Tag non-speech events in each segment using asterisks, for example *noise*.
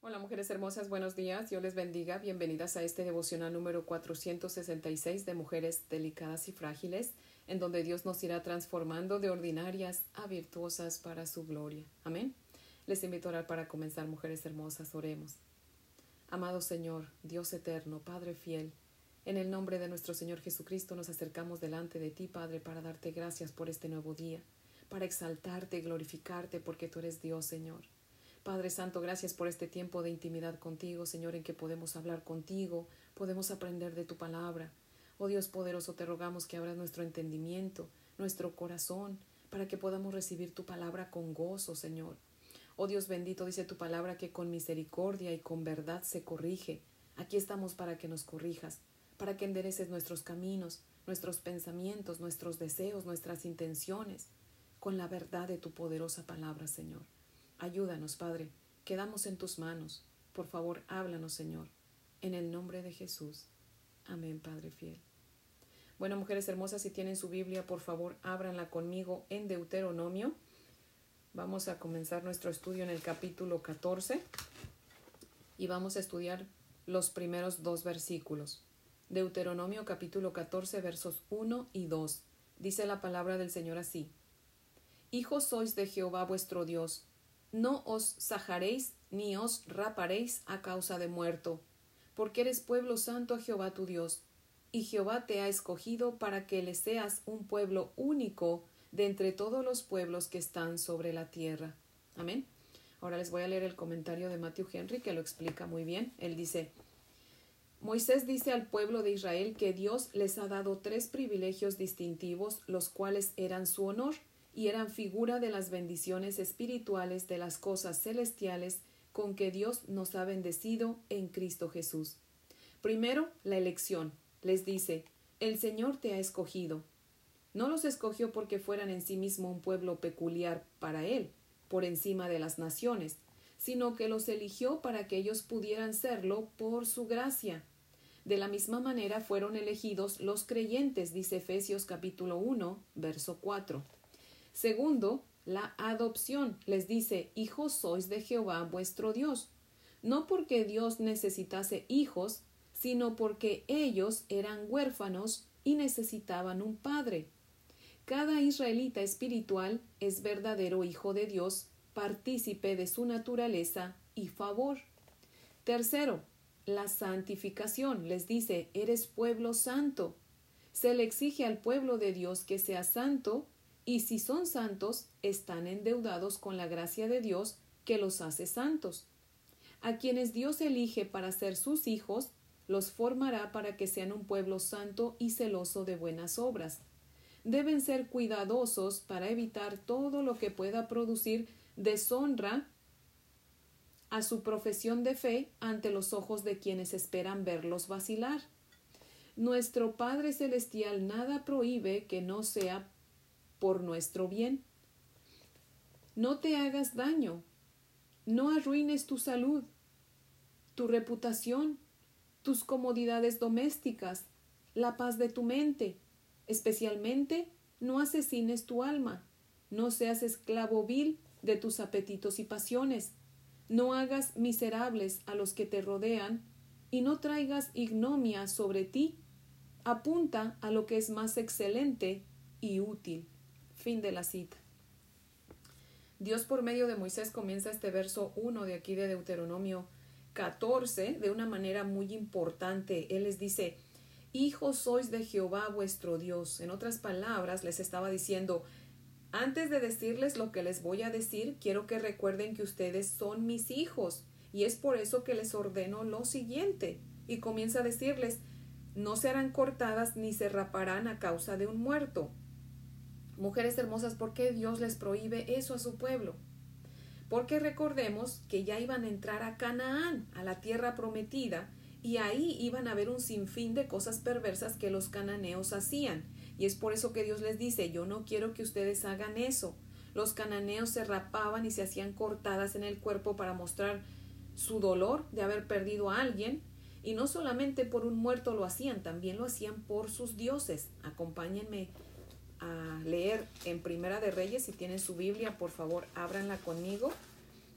Hola mujeres hermosas, buenos días, Dios les bendiga, bienvenidas a este devocional número 466 de Mujeres Delicadas y Frágiles, en donde Dios nos irá transformando de ordinarias a virtuosas para su gloria. Amén. Les invito a orar para comenzar, mujeres hermosas, oremos. Amado Señor, Dios eterno, Padre fiel, en el nombre de nuestro Señor Jesucristo nos acercamos delante de ti, Padre, para darte gracias por este nuevo día, para exaltarte y glorificarte porque tú eres Dios, Señor. Padre Santo, gracias por este tiempo de intimidad contigo, Señor, en que podemos hablar contigo, podemos aprender de tu palabra. Oh Dios poderoso, te rogamos que abras nuestro entendimiento, nuestro corazón, para que podamos recibir tu palabra con gozo, Señor. Oh Dios bendito, dice tu palabra que con misericordia y con verdad se corrige. Aquí estamos para que nos corrijas, para que endereces nuestros caminos, nuestros pensamientos, nuestros deseos, nuestras intenciones, con la verdad de tu poderosa palabra, Señor. Ayúdanos, Padre, quedamos en tus manos. Por favor, háblanos, Señor, en el nombre de Jesús. Amén, Padre fiel. Bueno, mujeres hermosas, si tienen su Biblia, por favor, ábranla conmigo en Deuteronomio. Vamos a comenzar nuestro estudio en el capítulo 14 y vamos a estudiar los primeros dos versículos. Deuteronomio capítulo 14 versos 1 y 2. Dice la palabra del Señor así. Hijos sois de Jehová vuestro Dios, no os sajaréis ni os raparéis a causa de muerto, porque eres pueblo santo a Jehová tu Dios, y Jehová te ha escogido para que le seas un pueblo único de entre todos los pueblos que están sobre la tierra. Amén. Ahora les voy a leer el comentario de Matthew Henry que lo explica muy bien. Él dice, Moisés dice al pueblo de Israel que Dios les ha dado tres privilegios distintivos, los cuales eran su honor y eran figura de las bendiciones espirituales de las cosas celestiales con que Dios nos ha bendecido en Cristo Jesús. Primero, la elección. Les dice, el Señor te ha escogido. No los escogió porque fueran en sí mismo un pueblo peculiar para Él, por encima de las naciones, sino que los eligió para que ellos pudieran serlo por su gracia. De la misma manera fueron elegidos los creyentes, dice Efesios capítulo 1, verso 4. Segundo, la adopción. Les dice, hijos sois de Jehová vuestro Dios. No porque Dios necesitase hijos, sino porque ellos eran huérfanos y necesitaban un padre. Cada israelita espiritual es verdadero hijo de Dios, partícipe de su naturaleza y favor. Tercero, la santificación. Les dice, eres pueblo santo. Se le exige al pueblo de Dios que sea santo y si son santos, están endeudados con la gracia de Dios que los hace santos. A quienes Dios elige para ser sus hijos, los formará para que sean un pueblo santo y celoso de buenas obras. Deben ser cuidadosos para evitar todo lo que pueda producir deshonra a su profesión de fe ante los ojos de quienes esperan verlos vacilar. Nuestro Padre Celestial nada prohíbe que no sea por nuestro bien. No te hagas daño, no arruines tu salud, tu reputación, tus comodidades domésticas, la paz de tu mente. Especialmente, no asesines tu alma, no seas esclavo vil de tus apetitos y pasiones, no hagas miserables a los que te rodean y no traigas ignomia sobre ti. Apunta a lo que es más excelente y útil. Fin de la cita. Dios por medio de Moisés comienza este verso 1 de aquí de Deuteronomio 14 de una manera muy importante. Él les dice, Hijos sois de Jehová vuestro Dios. En otras palabras, les estaba diciendo, antes de decirles lo que les voy a decir, quiero que recuerden que ustedes son mis hijos. Y es por eso que les ordeno lo siguiente. Y comienza a decirles, no serán cortadas ni se raparán a causa de un muerto Mujeres hermosas, ¿por qué Dios les prohíbe eso a su pueblo? Porque recordemos que ya iban a entrar a Canaán, a la tierra prometida, y ahí iban a ver un sinfín de cosas perversas que los cananeos hacían. Y es por eso que Dios les dice, yo no quiero que ustedes hagan eso. Los cananeos se rapaban y se hacían cortadas en el cuerpo para mostrar su dolor de haber perdido a alguien. Y no solamente por un muerto lo hacían, también lo hacían por sus dioses. Acompáñenme a leer en Primera de Reyes, si tienen su Biblia, por favor, ábranla conmigo.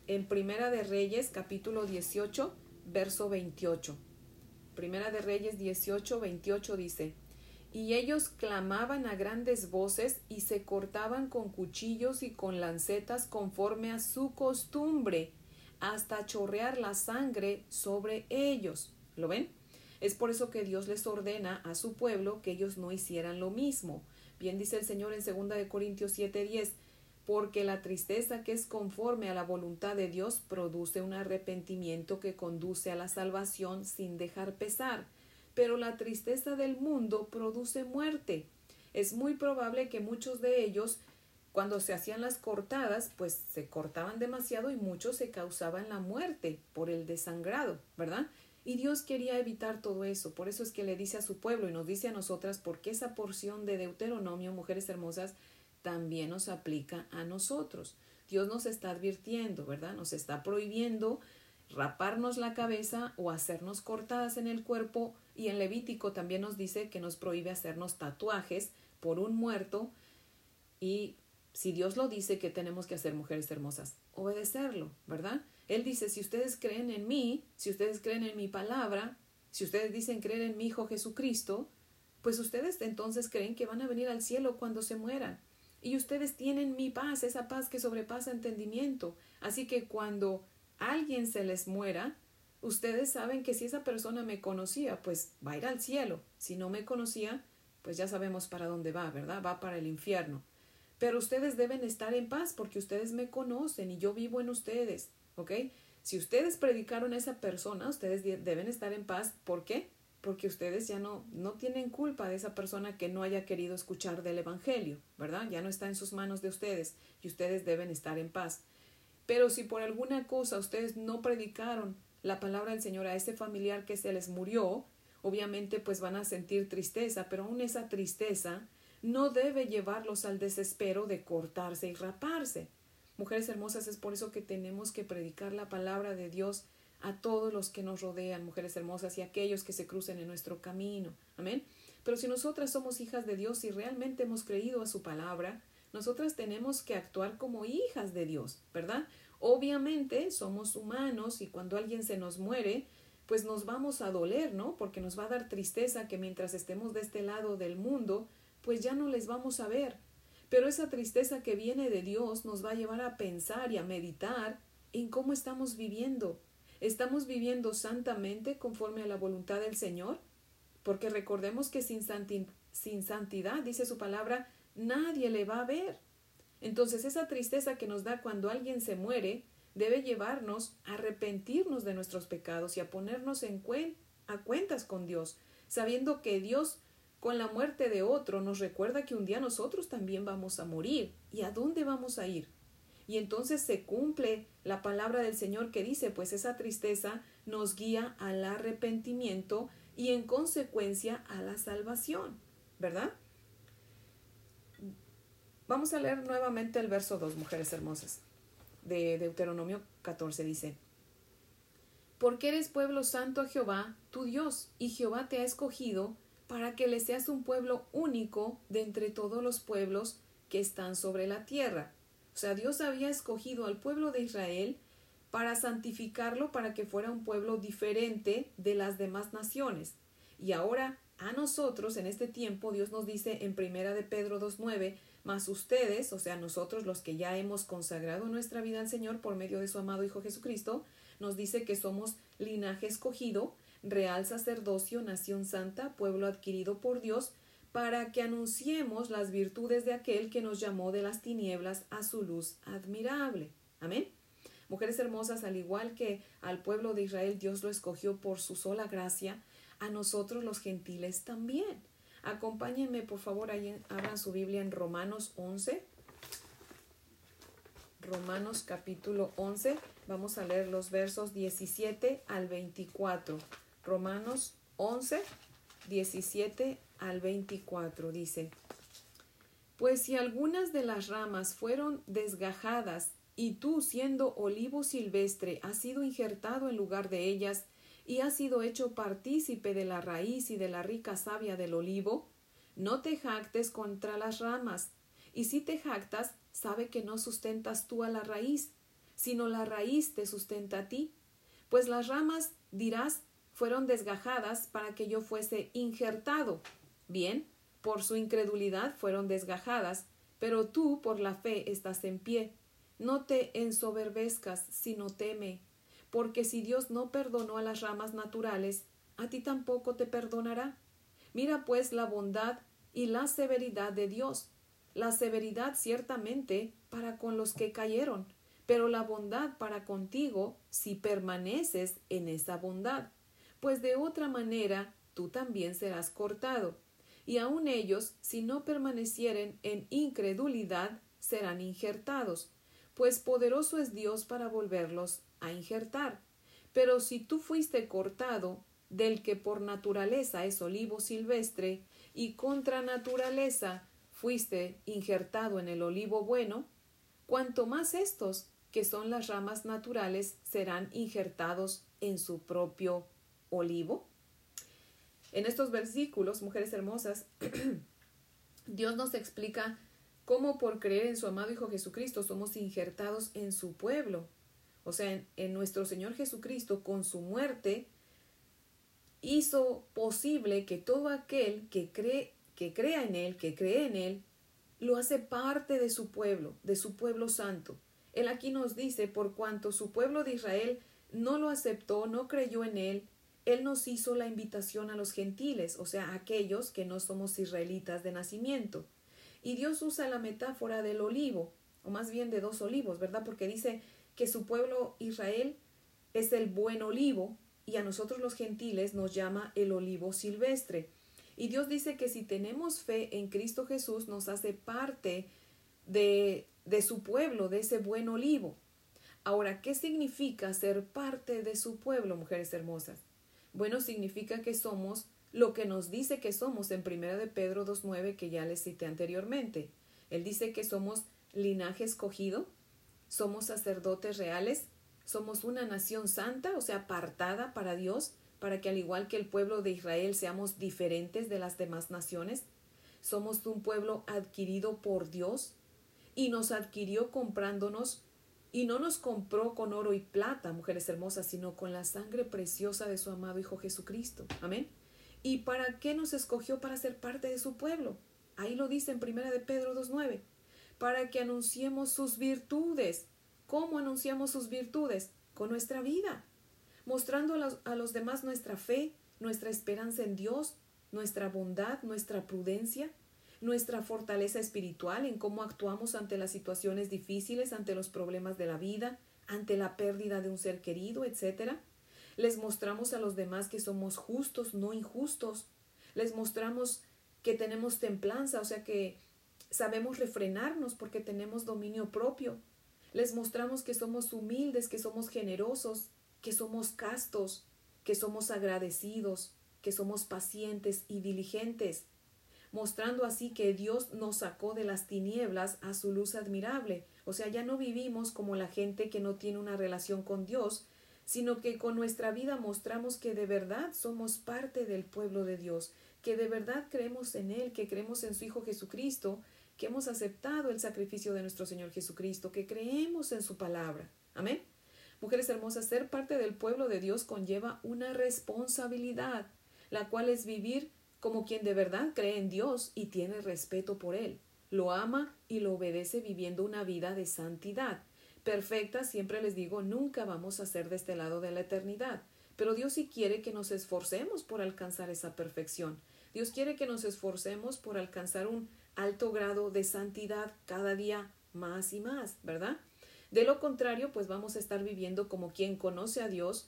en Primera de Reyes, capítulo 18, verso 28. Primera de Reyes 18, 28 dice, y ellos clamaban a grandes voces y se cortaban con cuchillos y con lancetas conforme a su costumbre, hasta chorrear la sangre sobre ellos. ¿Lo ven? Es por eso que Dios les ordena a su pueblo que ellos no hicieran lo mismo. Bien dice el Señor en 2 de Corintios 7:10, porque la tristeza que es conforme a la voluntad de Dios produce un arrepentimiento que conduce a la salvación sin dejar pesar pero la tristeza del mundo produce muerte. Es muy probable que muchos de ellos, cuando se hacían las cortadas, pues se cortaban demasiado y muchos se causaban la muerte por el desangrado, ¿verdad? Y Dios quería evitar todo eso, por eso es que le dice a su pueblo y nos dice a nosotras, porque esa porción de Deuteronomio, mujeres hermosas, también nos aplica a nosotros. Dios nos está advirtiendo, ¿verdad? Nos está prohibiendo raparnos la cabeza o hacernos cortadas en el cuerpo y en Levítico también nos dice que nos prohíbe hacernos tatuajes por un muerto y si Dios lo dice que tenemos que hacer mujeres hermosas, obedecerlo, ¿verdad? Él dice, si ustedes creen en mí, si ustedes creen en mi palabra, si ustedes dicen creer en mi Hijo Jesucristo, pues ustedes entonces creen que van a venir al cielo cuando se mueran. Y ustedes tienen mi paz, esa paz que sobrepasa entendimiento. Así que cuando alguien se les muera, ustedes saben que si esa persona me conocía, pues va a ir al cielo. Si no me conocía, pues ya sabemos para dónde va, ¿verdad? Va para el infierno. Pero ustedes deben estar en paz porque ustedes me conocen y yo vivo en ustedes, ¿ok? Si ustedes predicaron a esa persona, ustedes deben estar en paz. ¿Por qué? Porque ustedes ya no, no tienen culpa de esa persona que no haya querido escuchar del Evangelio, ¿verdad? Ya no está en sus manos de ustedes y ustedes deben estar en paz. Pero si por alguna cosa ustedes no predicaron la palabra del Señor a ese familiar que se les murió, obviamente pues van a sentir tristeza, pero aún esa tristeza no debe llevarlos al desespero de cortarse y raparse. Mujeres hermosas, es por eso que tenemos que predicar la palabra de Dios a todos los que nos rodean, mujeres hermosas, y a aquellos que se crucen en nuestro camino. Amén. Pero si nosotras somos hijas de Dios y realmente hemos creído a su palabra, nosotras tenemos que actuar como hijas de Dios, ¿verdad? Obviamente somos humanos y cuando alguien se nos muere, pues nos vamos a doler, ¿no? Porque nos va a dar tristeza que mientras estemos de este lado del mundo, pues ya no les vamos a ver. Pero esa tristeza que viene de Dios nos va a llevar a pensar y a meditar en cómo estamos viviendo. ¿Estamos viviendo santamente conforme a la voluntad del Señor? Porque recordemos que sin, santidad, dice su palabra, nadie le va a ver. Entonces esa tristeza que nos da cuando alguien se muere debe llevarnos a arrepentirnos de nuestros pecados y a ponernos en a cuentas con Dios, sabiendo que Dios con la muerte de otro nos recuerda que un día nosotros también vamos a morir. ¿Y a dónde vamos a ir? Y entonces se cumple la palabra del Señor que dice, pues esa tristeza nos guía al arrepentimiento y en consecuencia a la salvación, ¿verdad? Vamos a leer nuevamente el verso 2, mujeres hermosas, de Deuteronomio 14 dice, Porque eres pueblo santo a Jehová, tu Dios, y Jehová te ha escogido para que le seas un pueblo único de entre todos los pueblos que están sobre la tierra. O sea, Dios había escogido al pueblo de Israel para santificarlo para que fuera un pueblo diferente de las demás naciones. Y ahora a nosotros en este tiempo Dios nos dice en Primera de Pedro 2:9 mas ustedes, o sea, nosotros los que ya hemos consagrado nuestra vida al Señor por medio de su amado Hijo Jesucristo, nos dice que somos linaje escogido, real sacerdocio, nación santa, pueblo adquirido por Dios, para que anunciemos las virtudes de aquel que nos llamó de las tinieblas a su luz admirable. Amén. Mujeres hermosas, al igual que al pueblo de Israel Dios lo escogió por su sola gracia, a nosotros los gentiles también. Acompáñenme, por favor, ahí abran su Biblia en Romanos 11. Romanos capítulo 11. Vamos a leer los versos 17 al 24. Romanos 11, 17 al 24 dice, Pues si algunas de las ramas fueron desgajadas y tú siendo olivo silvestre has sido injertado en lugar de ellas, y has sido hecho partícipe de la raíz y de la rica savia del olivo, no te jactes contra las ramas, y si te jactas, sabe que no sustentas tú a la raíz, sino la raíz te sustenta a ti. Pues las ramas, dirás, fueron desgajadas para que yo fuese injertado. Bien, por su incredulidad fueron desgajadas, pero tú por la fe estás en pie. No te ensoberbezcas, sino teme, porque si Dios no perdonó a las ramas naturales, a ti tampoco te perdonará. Mira pues la bondad y la severidad de Dios. La severidad ciertamente para con los que cayeron, pero la bondad para contigo si permaneces en esa bondad, pues de otra manera tú también serás cortado. Y aun ellos, si no permanecieren en incredulidad, serán injertados, pues poderoso es Dios para volverlos a injertar. Pero si tú fuiste cortado, del que por naturaleza es olivo silvestre, y contra naturaleza fuiste injertado en el olivo bueno, cuanto más estos, que son las ramas naturales, serán injertados en su propio olivo. En estos versículos, mujeres hermosas, *clears throat* Dios nos explica cómo por creer en su amado Hijo Jesucristo somos injertados en su pueblo. O sea, en, nuestro Señor Jesucristo, con su muerte, hizo posible que todo aquel que cree, que crea en Él, que cree en Él, lo hace parte de su pueblo, de su pueblo santo. Él aquí nos dice, por cuanto su pueblo de Israel no lo aceptó, no creyó en Él, Él nos hizo la invitación a los gentiles, o sea, aquellos que no somos israelitas de nacimiento. Y Dios usa la metáfora del olivo, o más bien de dos olivos, ¿verdad? Porque dice que su pueblo Israel es el buen olivo y a nosotros los gentiles nos llama el olivo silvestre. Y Dios dice que si tenemos fe en Cristo Jesús nos hace parte de, de su pueblo, de ese buen olivo. Ahora, ¿qué significa ser parte de su pueblo, mujeres hermosas? Bueno, significa que somos lo que nos dice que somos en 1 de Pedro 2.9 que ya les cité anteriormente. Él dice que somos linaje escogido, somos sacerdotes reales, somos una nación santa, o sea, apartada para Dios, para que al igual que el pueblo de Israel seamos diferentes de las demás naciones. Somos un pueblo adquirido por Dios y nos adquirió comprándonos y no nos compró con oro y plata, mujeres hermosas, sino con la sangre preciosa de su amado Hijo Jesucristo. Amén. ¿Y para qué nos escogió para ser parte de su pueblo? Ahí lo dice en primera de Pedro 2.9. Para que anunciemos sus virtudes ¿Cómo anunciamos sus virtudes? Con nuestra vida, mostrando a los, demás nuestra fe, nuestra esperanza en Dios, nuestra bondad, nuestra prudencia, nuestra fortaleza espiritual en cómo actuamos ante las situaciones difíciles, ante los problemas de la vida, ante la pérdida de un ser querido, etc. Les mostramos a los demás que somos justos, no injustos. Les mostramos que tenemos templanza, o sea que sabemos refrenarnos porque tenemos dominio propio. Les mostramos que somos humildes, que somos generosos, que somos castos, que somos agradecidos, que somos pacientes y diligentes, mostrando así que Dios nos sacó de las tinieblas a su luz admirable. O sea, ya no vivimos como la gente que no tiene una relación con Dios, sino que con nuestra vida mostramos que de verdad somos parte del pueblo de Dios, que de verdad creemos en Él, que creemos en su Hijo Jesucristo, que hemos aceptado el sacrificio de nuestro Señor Jesucristo, que creemos en su palabra. Amén. Mujeres hermosas, ser parte del pueblo de Dios conlleva una responsabilidad, la cual es vivir como quien de verdad cree en Dios y tiene respeto por Él, lo ama y lo obedece viviendo una vida de santidad. Perfecta, siempre les digo, nunca vamos a ser de este lado de la eternidad, pero Dios sí quiere que nos esforcemos por alcanzar esa perfección. Dios quiere que nos esforcemos por alcanzar un alto grado de santidad cada día más y más, ¿verdad? De lo contrario, pues vamos a estar viviendo como quien conoce a Dios,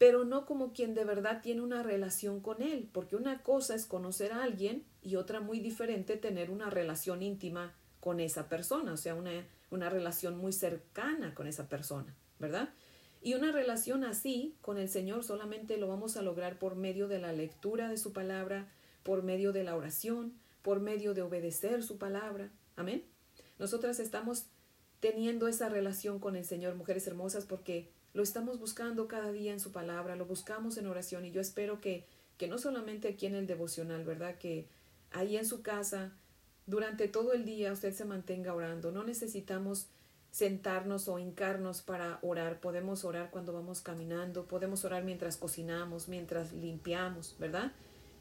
pero no como quien de verdad tiene una relación con Él, porque una cosa es conocer a alguien y otra muy diferente tener una relación íntima con esa persona, o sea, una, una relación muy cercana con esa persona, ¿verdad? Y una relación así con el Señor solamente lo vamos a lograr por medio de la lectura de su palabra, por medio de la oración, por medio de obedecer su palabra. Amén. Nosotras estamos teniendo esa relación con el Señor, mujeres hermosas, porque lo estamos buscando cada día en su palabra, lo buscamos en oración y yo espero que, que no solamente aquí en el devocional, ¿verdad? Que ahí en su casa, durante todo el día usted se mantenga orando. No necesitamos sentarnos o hincarnos para orar, podemos orar cuando vamos caminando, podemos orar mientras cocinamos, mientras limpiamos, ¿verdad?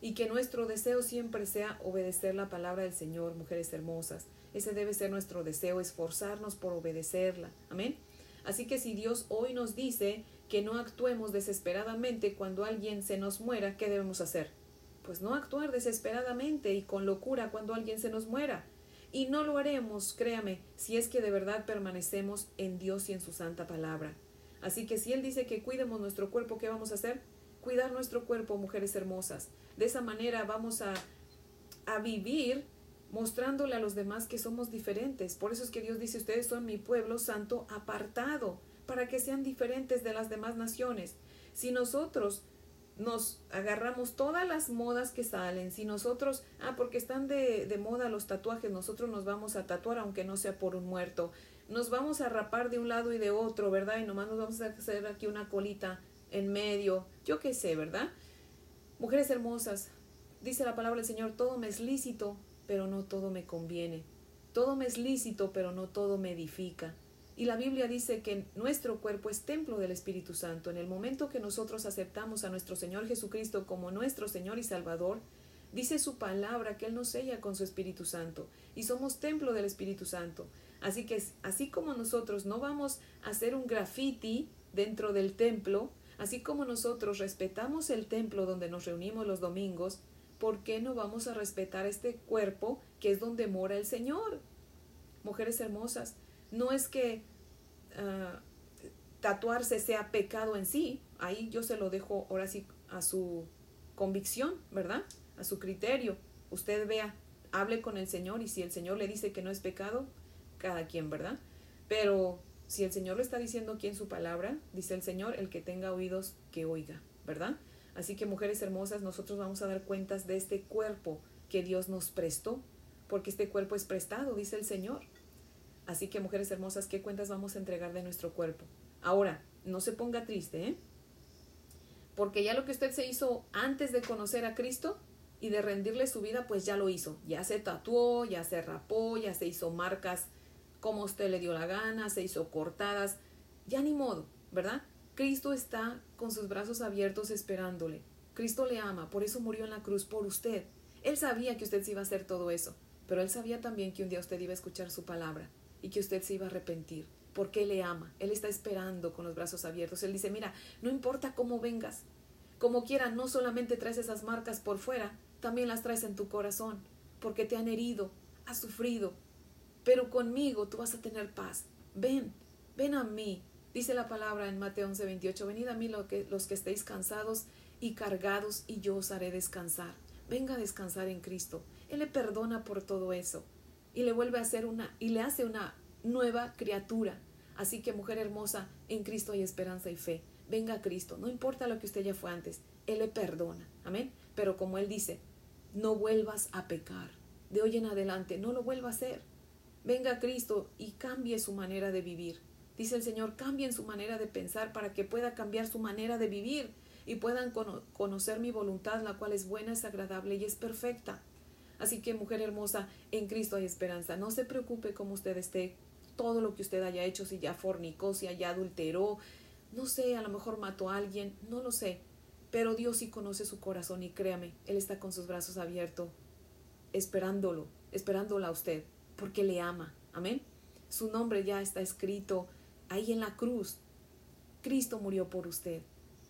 Y que nuestro deseo siempre sea obedecer la palabra del Señor, mujeres hermosas. Ese debe ser nuestro deseo, esforzarnos por obedecerla. Amén. Así que si Dios hoy nos dice que no actuemos desesperadamente cuando alguien se nos muera, ¿qué debemos hacer? Pues no actuar desesperadamente y con locura cuando alguien se nos muera. Y no lo haremos, créame, si es que de verdad permanecemos en Dios y en su santa palabra. Así que si Él dice que cuidemos nuestro cuerpo, ¿qué vamos a hacer? Cuidar nuestro cuerpo, mujeres hermosas. De esa manera vamos a, a vivir mostrándole a los demás que somos diferentes. Por eso es que Dios dice, ustedes son mi pueblo santo apartado, para que sean diferentes de las demás naciones. Si nosotros nos agarramos todas las modas que salen, si nosotros, ah, porque están de, de, moda los tatuajes, nosotros nos vamos a tatuar aunque no sea por un muerto, nos vamos a rapar de un lado y de otro, ¿verdad? Y nomás nos vamos a hacer aquí una colita en medio, yo qué sé, ¿verdad? Mujeres hermosas, dice la palabra del Señor, todo me es lícito, pero no todo me conviene. Todo me es lícito, pero no todo me edifica. Y la Biblia dice que nuestro cuerpo es templo del Espíritu Santo. En el momento que nosotros aceptamos a nuestro Señor Jesucristo como nuestro Señor y Salvador, dice su palabra que Él nos sella con su Espíritu Santo y somos templo del Espíritu Santo. Así que así como nosotros no vamos a hacer un graffiti dentro del templo, así como nosotros respetamos el templo donde nos reunimos los domingos, ¿por qué no vamos a respetar este cuerpo que es donde mora el Señor? Mujeres hermosas, no es que ah, tatuarse sea pecado en sí, ahí yo se lo dejo ahora sí a su convicción, ¿verdad? A su criterio. Usted vea, hable con el Señor y si el Señor le dice que no es pecado, cada quien, ¿verdad? Pero si el Señor lo está diciendo aquí en su palabra, dice el Señor, el que tenga oídos, que oiga, ¿verdad? Así que mujeres hermosas, nosotros vamos a dar cuentas de este cuerpo que Dios nos prestó, porque este cuerpo es prestado, dice el Señor. Así que, mujeres hermosas, ¿qué cuentas vamos a entregar de nuestro cuerpo? Ahora, no se ponga triste, ¿eh? Porque ya lo que usted se hizo antes de conocer a Cristo y de rendirle su vida, pues ya lo hizo. Ya se tatuó, ya se rapó, ya se hizo marcas como usted le dio la gana, se hizo cortadas. Ya ni modo, ¿verdad? Cristo está con sus brazos abiertos esperándole. Cristo le ama, por eso murió en la cruz por usted. Él sabía que usted se iba a hacer todo eso, pero él sabía también que un día usted iba a escuchar su palabra y que usted se iba a arrepentir, porque Él le ama, Él está esperando con los brazos abiertos. Él dice, mira, no importa cómo vengas, como quiera, no solamente traes esas marcas por fuera, también las traes en tu corazón, porque te han herido, has sufrido, pero conmigo tú vas a tener paz. Ven, ven a mí. Dice la palabra en Mateo 11, 28, venid a mí los que, los que estéis cansados y cargados y yo os haré descansar. Venga a descansar en Cristo. Él le perdona por todo eso y le vuelve a hacer una y le hace una nueva criatura. Así que mujer hermosa, en Cristo hay esperanza y fe. Venga a Cristo, no importa lo que usted ya fue antes, Él le perdona. Amén. Pero como Él dice, no vuelvas a pecar. De hoy en adelante, no lo vuelva a hacer. Venga a Cristo y cambie su manera de vivir. Dice el Señor, cambien su manera de pensar para que pueda cambiar su manera de vivir y puedan conocer mi voluntad, la cual es buena, es agradable y es perfecta. Así que, mujer hermosa, en Cristo hay esperanza. No se preocupe cómo usted esté, todo lo que usted haya hecho, si ya fornicó, si ya adulteró, no sé, a lo mejor mató a alguien, no lo sé. Pero Dios sí conoce su corazón y créame, Él está con sus brazos abiertos, esperándolo, esperándola a usted, porque le ama. Amén. Su nombre ya está escrito ahí en la cruz. Cristo murió por usted.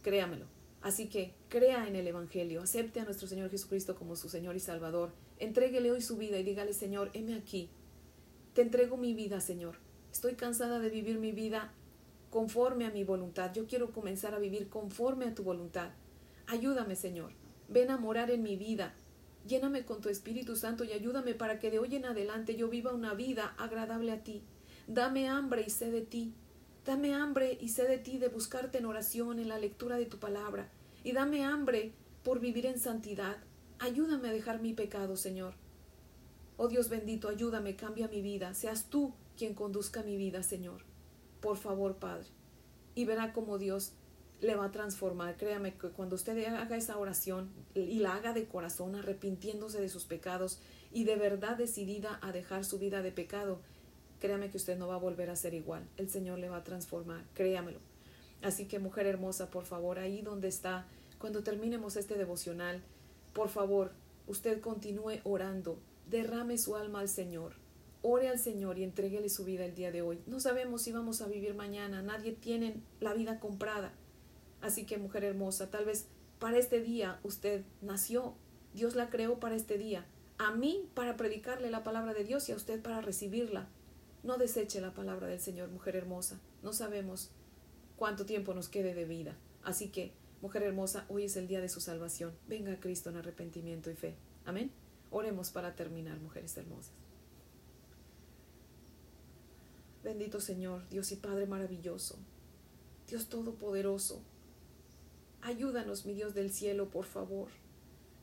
Créamelo. Así que crea en el Evangelio, acepte a nuestro Señor Jesucristo como su Señor y Salvador Entréguele hoy su vida y dígale, Señor, heme aquí. Te entrego mi vida, Señor. Estoy cansada de vivir mi vida conforme a mi voluntad. Yo quiero comenzar a vivir conforme a tu voluntad. Ayúdame, Señor. Ven a morar en mi vida. Lléname con tu Espíritu Santo y ayúdame para que de hoy en adelante yo viva una vida agradable a ti. Dame hambre y sed de ti. Dame hambre y sed de ti de buscarte en oración, en la lectura de tu palabra. Y dame hambre por vivir en santidad. Ayúdame a dejar mi pecado, Señor. Oh Dios bendito, ayúdame, cambia mi vida. Seas tú quien conduzca mi vida, Señor. Por favor, Padre. Y verá cómo Dios le va a transformar. Créame que cuando usted haga esa oración y la haga de corazón, arrepintiéndose de sus pecados y de verdad decidida a dejar su vida de pecado, créame que usted no va a volver a ser igual. El Señor le va a transformar, créamelo. Así que mujer hermosa, por favor, ahí donde está, cuando terminemos este devocional, por favor, usted continúe orando, derrame su alma al Señor, ore al Señor y entréguele su vida el día de hoy. No sabemos si vamos a vivir mañana, nadie tiene la vida comprada. Así que, mujer hermosa, tal vez para este día usted nació, Dios la creó para este día, a mí para predicarle la palabra de Dios y a usted para recibirla. No deseche la palabra del Señor, mujer hermosa. No sabemos cuánto tiempo nos quede de vida. Así que, mujer hermosa, hoy es el día de su salvación. Venga a Cristo en arrepentimiento y fe. Amén. Oremos para terminar, mujeres hermosas. Bendito Señor, Dios y Padre maravilloso, Dios todopoderoso, ayúdanos, mi Dios del cielo, por favor,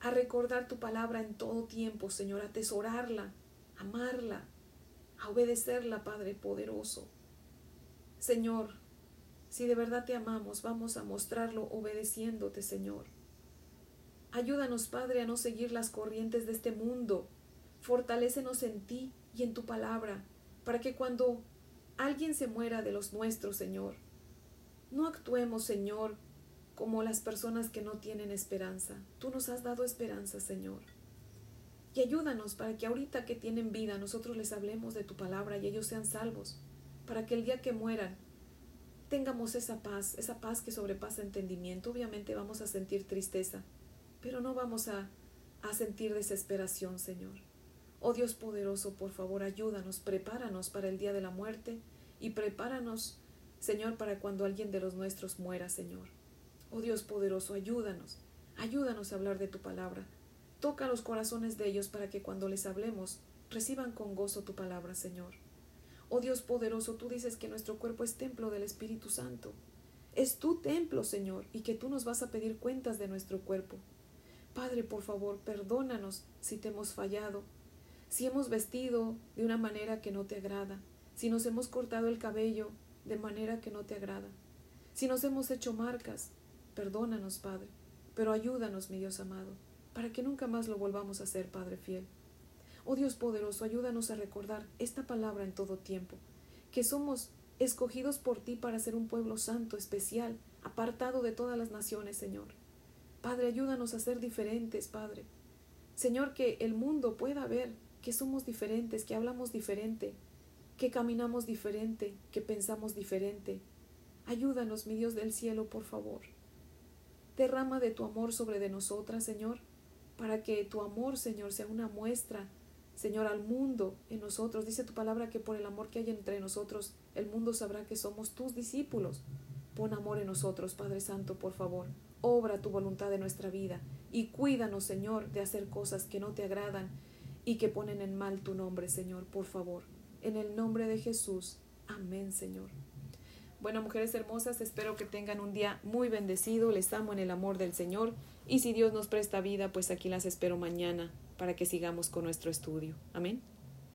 a recordar tu palabra en todo tiempo, Señor, a atesorarla, amarla, a obedecerla, Padre poderoso. Señor, si de verdad te amamos, vamos a mostrarlo obedeciéndote, Señor. Ayúdanos, Padre, a no seguir las corrientes de este mundo. Fortalécenos en ti y en tu palabra, para que cuando alguien se muera de los nuestros, Señor, no actuemos, Señor, como las personas que no tienen esperanza. Tú nos has dado esperanza, Señor. Y ayúdanos para que ahorita que tienen vida nosotros les hablemos de tu palabra y ellos sean salvos, para que el día que mueran tengamos esa paz, esa paz que sobrepasa entendimiento. Obviamente vamos a sentir tristeza, pero no vamos a, a sentir desesperación, Señor. Oh Dios poderoso, por favor, ayúdanos, prepáranos para el día de la muerte y prepáranos, Señor, para cuando alguien de los nuestros muera, Señor. Oh Dios poderoso, ayúdanos, ayúdanos a hablar de tu palabra. Toca los corazones de ellos para que cuando les hablemos reciban con gozo tu palabra, Señor. Oh Dios poderoso, tú dices que nuestro cuerpo es templo del Espíritu Santo. Es tu templo, Señor, y que tú nos vas a pedir cuentas de nuestro cuerpo. Padre, por favor, perdónanos si te hemos fallado, si hemos vestido de una manera que no te agrada, si nos hemos cortado el cabello de manera que no te agrada, si nos hemos hecho marcas, perdónanos, Padre, pero ayúdanos, mi Dios amado, para que nunca más lo volvamos a hacer, Padre fiel. Oh Dios poderoso, ayúdanos a recordar esta palabra en todo tiempo, que somos escogidos por ti para ser un pueblo santo, especial, apartado de todas las naciones, Señor. Padre, ayúdanos a ser diferentes, Padre. Señor, que el mundo pueda ver que somos diferentes, que hablamos diferente, que caminamos diferente, que pensamos diferente. Ayúdanos, mi Dios del cielo, por favor. Derrama de tu amor sobre de nosotras, Señor, para que tu amor, Señor, sea una muestra, Señor, al mundo en nosotros. Dice tu palabra que por el amor que hay entre nosotros, el mundo sabrá que somos tus discípulos. Pon amor en nosotros, Padre Santo, por favor. Obra tu voluntad en nuestra vida y cuídanos, Señor, de hacer cosas que no te agradan y que ponen en mal tu nombre, Señor, por favor. En el nombre de Jesús. Amén, Señor. Bueno, mujeres hermosas, espero que tengan un día muy bendecido. Les amo en el amor del Señor. Y si Dios nos presta vida, pues aquí las espero mañana para que sigamos con nuestro estudio. Amén.